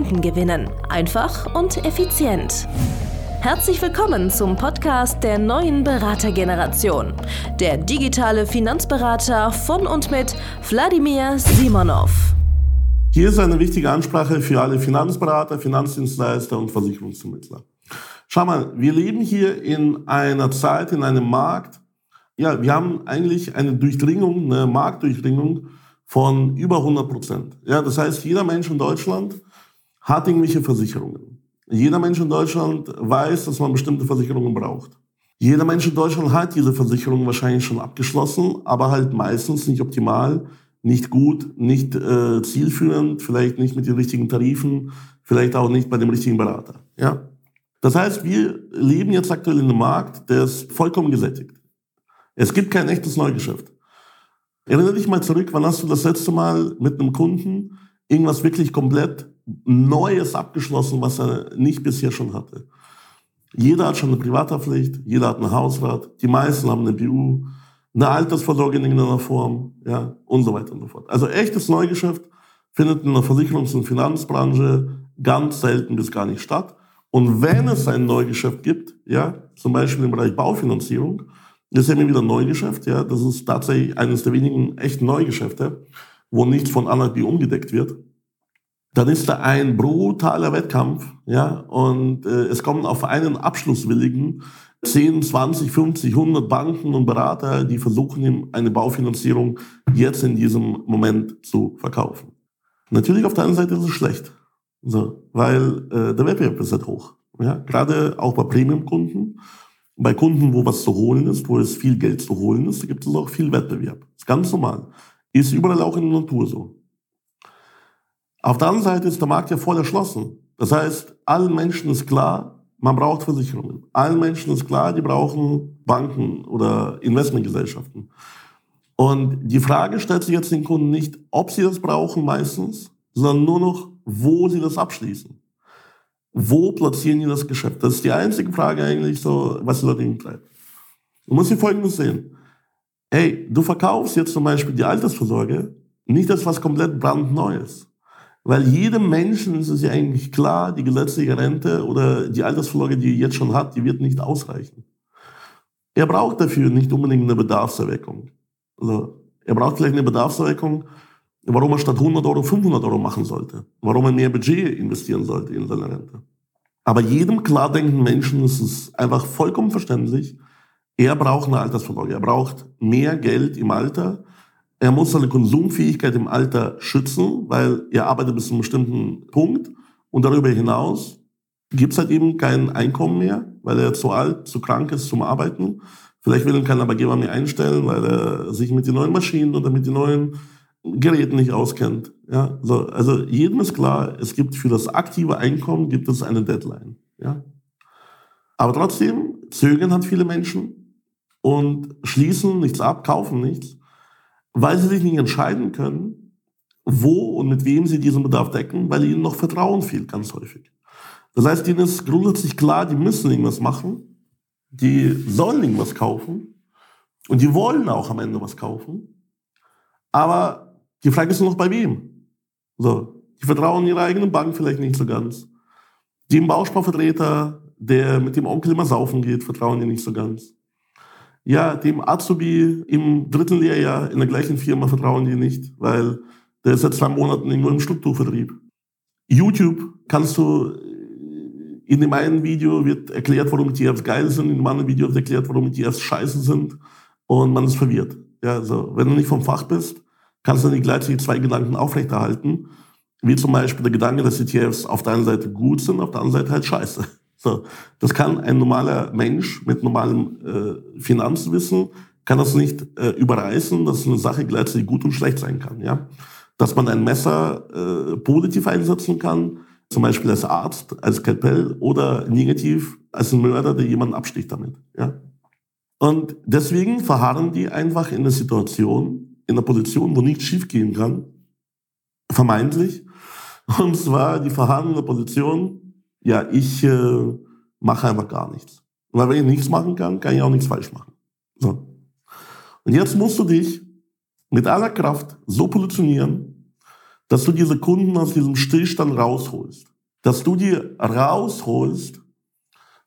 Kunden gewinnen. Einfach und effizient. Herzlich willkommen zum Podcast der neuen Beratergeneration. Der digitale Finanzberater von und mit Wladimir Simonov. Hier ist eine wichtige Ansprache für alle Finanzberater, Finanzdienstleister und Versicherungsvermittler. Schau mal, wir leben hier in einer Zeit, in einem Markt. Ja, wir haben eigentlich eine Durchdringung, eine Marktdurchdringung von über 100 Prozent. Ja, das heißt, jeder Mensch in Deutschland hat irgendwelche Versicherungen. Jeder Mensch in Deutschland weiß, dass man bestimmte Versicherungen braucht. Jeder Mensch in Deutschland hat diese Versicherung wahrscheinlich schon abgeschlossen, aber halt meistens nicht optimal, nicht gut, nicht äh, zielführend, vielleicht nicht mit den richtigen Tarifen, vielleicht auch nicht bei dem richtigen Berater. Ja? Das heißt, wir leben jetzt aktuell in einem Markt, der ist vollkommen gesättigt. Es gibt kein echtes Neugeschäft. Erinnere dich mal zurück, wann hast du das letzte Mal mit einem Kunden irgendwas wirklich komplett Neues abgeschlossen, was er nicht bisher schon hatte. Jeder hat schon eine Privathaftpflicht, jeder hat einen Hausrat, die meisten haben eine BU, eine Altersvorsorge in irgendeiner Form, ja, und so weiter und so fort. Also echtes Neugeschäft findet in der Versicherungs- und Finanzbranche ganz selten bis gar nicht statt. Und wenn es ein Neugeschäft gibt, ja, zum Beispiel im Bereich Baufinanzierung, das ist immer wieder Neugeschäft, ja, das ist tatsächlich eines der wenigen echten Neugeschäfte, wo nichts von Anarchie umgedeckt wird dann ist da ein brutaler Wettkampf, ja, und äh, es kommen auf einen Abschlusswilligen 10, 20, 50, 100 Banken und Berater, die versuchen, ihm eine Baufinanzierung jetzt in diesem Moment zu verkaufen. Natürlich auf der anderen Seite ist es schlecht, so, weil äh, der Wettbewerb ist halt hoch. Ja, gerade auch bei Premium-Kunden, bei Kunden, wo was zu holen ist, wo es viel Geld zu holen ist, gibt es auch viel Wettbewerb. Das ist ganz normal. Ist überall auch in der Natur so. Auf der anderen Seite ist der Markt ja voll erschlossen. Das heißt, allen Menschen ist klar, man braucht Versicherungen. Allen Menschen ist klar, die brauchen Banken oder Investmentgesellschaften. Und die Frage stellt sich jetzt den Kunden nicht, ob sie das brauchen meistens, sondern nur noch, wo sie das abschließen. Wo platzieren die das Geschäft? Das ist die einzige Frage eigentlich so, was die Leute hintreibt. Du musst dir Folgendes sehen. Hey, du verkaufst jetzt zum Beispiel die Altersvorsorge, nicht das was komplett brandneues. Weil jedem Menschen ist es ja eigentlich klar, die gesetzliche Rente oder die Altersvorsorge, die er jetzt schon hat, die wird nicht ausreichen. Er braucht dafür nicht unbedingt eine Bedarfserweckung. Also, er braucht vielleicht eine Bedarfserweckung, warum er statt 100 Euro 500 Euro machen sollte. Warum er mehr Budget investieren sollte in seine Rente. Aber jedem klar denkenden Menschen ist es einfach vollkommen verständlich, er braucht eine Altersvorsorge. Er braucht mehr Geld im Alter, er muss seine Konsumfähigkeit im Alter schützen, weil er arbeitet bis zu einem bestimmten Punkt und darüber hinaus gibt es halt eben kein Einkommen mehr, weil er zu alt, zu krank ist zum Arbeiten. Vielleicht will ihn kein Arbeitgeber mehr einstellen, weil er sich mit den neuen Maschinen oder mit den neuen Geräten nicht auskennt. Ja, so, also jedem ist klar, es gibt für das aktive Einkommen gibt es eine Deadline. Ja, aber trotzdem zögern halt viele Menschen und schließen nichts ab, kaufen nichts, weil sie sich nicht entscheiden können, wo und mit wem sie diesen Bedarf decken, weil ihnen noch Vertrauen fehlt, ganz häufig. Das heißt, ihnen ist grundsätzlich klar, die müssen irgendwas machen, die sollen irgendwas kaufen und die wollen auch am Ende was kaufen. Aber die Frage ist nur noch bei wem. So, die vertrauen ihrer eigenen Bank vielleicht nicht so ganz. Dem Bausparvertreter, der mit dem Onkel immer saufen geht, vertrauen die nicht so ganz. Ja, dem Azubi im dritten Lehrjahr in der gleichen Firma vertrauen die nicht, weil der ist seit zwei Monaten irgendwo im Strukturvertrieb. YouTube kannst du, in dem einen Video wird erklärt, warum ETFs geil sind, in dem anderen Video wird erklärt, warum ETFs scheiße sind und man ist verwirrt. Ja, also, wenn du nicht vom Fach bist, kannst du nicht gleichzeitig zwei Gedanken aufrechterhalten, wie zum Beispiel der Gedanke, dass ETFs auf der einen Seite gut sind, auf der anderen Seite halt scheiße. So, das kann ein normaler Mensch mit normalem äh, Finanzwissen kann das nicht äh, überreißen, dass eine Sache gleichzeitig gut und schlecht sein kann. Ja, dass man ein Messer äh, positiv einsetzen kann, zum Beispiel als Arzt, als Kapell oder negativ als ein Mörder, der jemanden absticht damit. Ja? Und deswegen verharren die einfach in der Situation, in der Position, wo nichts schiefgehen kann, vermeintlich. Und zwar die verharren in der Position, ja, ich äh, mache einfach gar nichts. Weil wenn ich nichts machen kann, kann ich auch nichts falsch machen. So. Und jetzt musst du dich mit aller Kraft so positionieren, dass du diese Kunden aus diesem Stillstand rausholst. Dass du die rausholst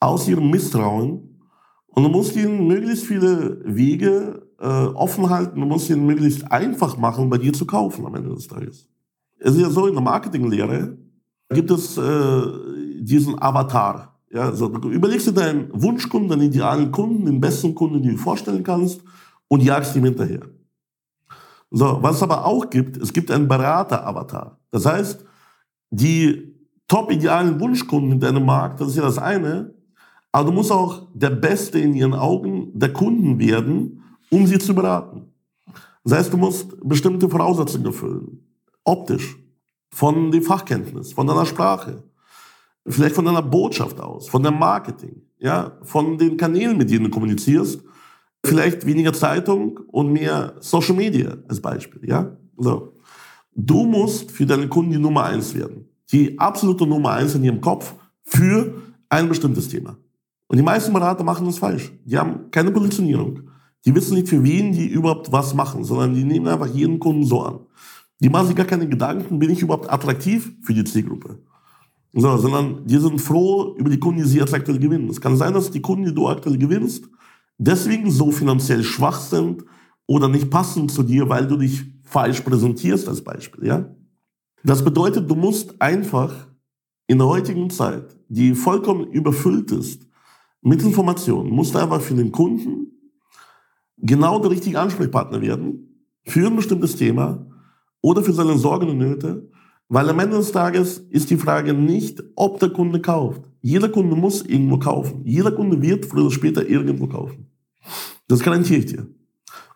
aus ihrem Misstrauen und du musst ihnen möglichst viele Wege äh, offen halten, du musst ihnen möglichst einfach machen, bei dir zu kaufen am Ende des Tages. Es ist ja so, in der Marketinglehre gibt es äh, diesen Avatar. Ja, also du überlegst dir deinen Wunschkunden, deinen idealen Kunden, den besten Kunden, den du dir vorstellen kannst und jagst ihm hinterher. So, was es aber auch gibt, es gibt einen Berater-Avatar. Das heißt, die top-idealen Wunschkunden in deinem Markt, das ist ja das eine, aber du musst auch der Beste in ihren Augen der Kunden werden, um sie zu beraten. Das heißt, du musst bestimmte Voraussetzungen erfüllen. Optisch, von der Fachkenntnis, von deiner Sprache, vielleicht von deiner Botschaft aus, von deinem Marketing, ja, von den Kanälen, mit denen du kommunizierst Vielleicht weniger Zeitung und mehr Social Media als Beispiel, ja? So. Du musst für deine Kunden die Nummer eins werden. Die absolute Nummer eins in ihrem Kopf für ein bestimmtes Thema. Und die meisten Berater machen das falsch. Die haben keine Positionierung. Die wissen nicht, für wen die überhaupt was machen, sondern die nehmen einfach jeden Kunden so an. Die machen sich gar keine Gedanken, bin ich überhaupt attraktiv für die Zielgruppe. So, sondern die sind froh über die Kunden, die sie jetzt aktuell gewinnen. Es kann sein, dass die Kunden, die du aktuell gewinnst, deswegen so finanziell schwach sind oder nicht passen zu dir, weil du dich falsch präsentierst als Beispiel, ja? Das bedeutet, du musst einfach in der heutigen Zeit, die vollkommen überfüllt ist mit Informationen, musst du einfach für den Kunden genau der richtige Ansprechpartner werden für ein bestimmtes Thema oder für seine Sorgen und Nöte, weil am Ende des Tages ist die Frage nicht, ob der Kunde kauft. Jeder Kunde muss irgendwo kaufen. Jeder Kunde wird früher oder später irgendwo kaufen. Das garantiere ich dir.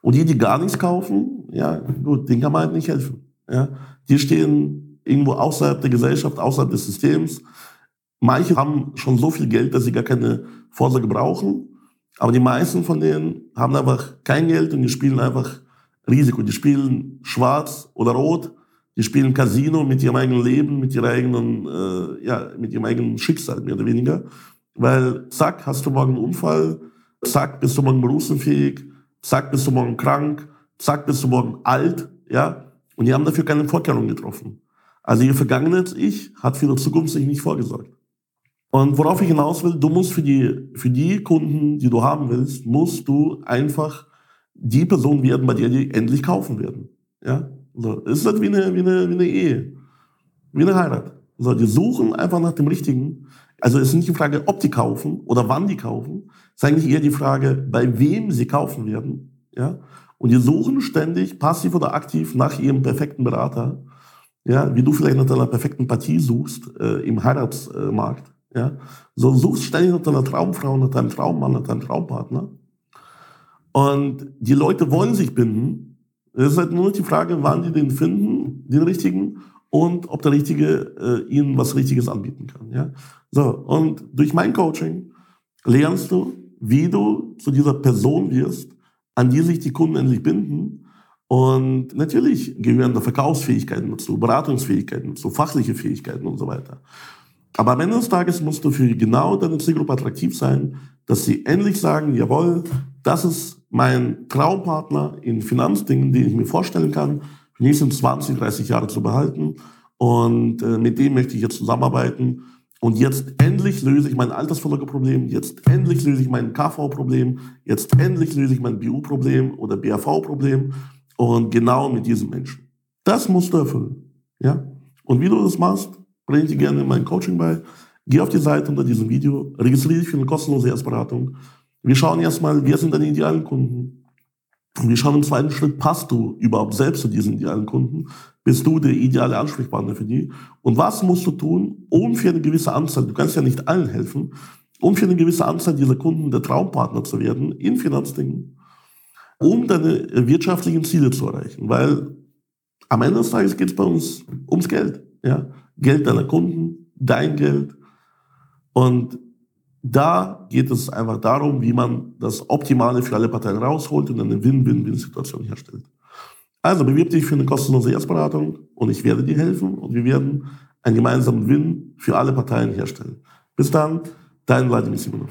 Und die, die gar nichts kaufen, ja, gut, denen kann man halt nicht helfen. Ja. Die stehen irgendwo außerhalb der Gesellschaft, außerhalb des Systems. Manche haben schon so viel Geld, dass sie gar keine Vorsorge brauchen. Aber die meisten von denen haben einfach kein Geld und die spielen einfach Risiko. Die spielen schwarz oder rot die spielen Casino mit ihrem eigenen Leben, mit ihrem eigenen, äh, ja, mit ihrem eigenen Schicksal, mehr oder weniger. Weil, zack, hast du morgen einen Unfall, zack, bist du morgen berufsunfähig, zack, bist du morgen krank, zack, bist du morgen alt, ja. Und die haben dafür keine Vorkehrungen getroffen. Also ihr vergangenes Ich hat für die Zukunft sich nicht vorgesorgt. Und worauf ich hinaus will, du musst für die, für die Kunden, die du haben willst, musst du einfach die Person werden, bei der die endlich kaufen werden. Ja? So, ist halt wie eine, wie, eine, wie eine Ehe, wie eine Heirat. So, die suchen einfach nach dem Richtigen. Also es ist nicht die Frage, ob die kaufen oder wann die kaufen. Es ist eigentlich eher die Frage, bei wem sie kaufen werden. Ja? Und die suchen ständig, passiv oder aktiv, nach ihrem perfekten Berater. Ja, wie du vielleicht nach deiner perfekten Partie suchst äh, im Heiratsmarkt. Ja, so suchst ständig nach deiner Traumfrau, nach deinem Traummann, nach deinem Traumpartner. Und die Leute wollen sich binden, es ist halt nur die Frage, wann die den finden, den richtigen, und ob der Richtige äh, ihnen was Richtiges anbieten kann. Ja? So, und durch mein Coaching lernst du, wie du zu dieser Person wirst, an die sich die Kunden endlich binden. Und natürlich gehören da Verkaufsfähigkeiten dazu, Beratungsfähigkeiten dazu, fachliche Fähigkeiten und so weiter. Aber am Ende des Tages musst du für genau deine Zielgruppe attraktiv sein, dass sie endlich sagen, jawohl, das ist mein Traumpartner in Finanzdingen, den ich mir vorstellen kann, die nächsten 20, 30 Jahre zu behalten. Und äh, mit dem möchte ich jetzt zusammenarbeiten. Und jetzt endlich löse ich mein Altersvorsorgeproblem, jetzt endlich löse ich mein KV-Problem, jetzt endlich löse ich mein BU-Problem oder BAV-Problem. Und genau mit diesem Menschen. Das musst du erfüllen. Ja? Und wie du das machst, bringe ich dir gerne in mein Coaching bei. Geh auf die Seite unter diesem Video, registriere dich für eine kostenlose Erstberatung wir schauen erstmal, wer sind deine idealen Kunden? Und wir schauen im zweiten Schritt, passt du überhaupt selbst zu diesen idealen Kunden? Bist du der ideale Ansprechpartner für die? Und was musst du tun, um für eine gewisse Anzahl, du kannst ja nicht allen helfen, um für eine gewisse Anzahl dieser Kunden der Traumpartner zu werden in Finanzdingen, um deine wirtschaftlichen Ziele zu erreichen. Weil am Ende des Tages geht es bei uns ums Geld. Ja? Geld deiner Kunden, dein Geld. Und da geht es einfach darum, wie man das Optimale für alle Parteien rausholt und eine Win-Win-Win-Situation herstellt. Also bewirb dich für eine kostenlose Erstberatung und ich werde dir helfen und wir werden einen gemeinsamen Win für alle Parteien herstellen. Bis dann, dein Vladimir Simonov.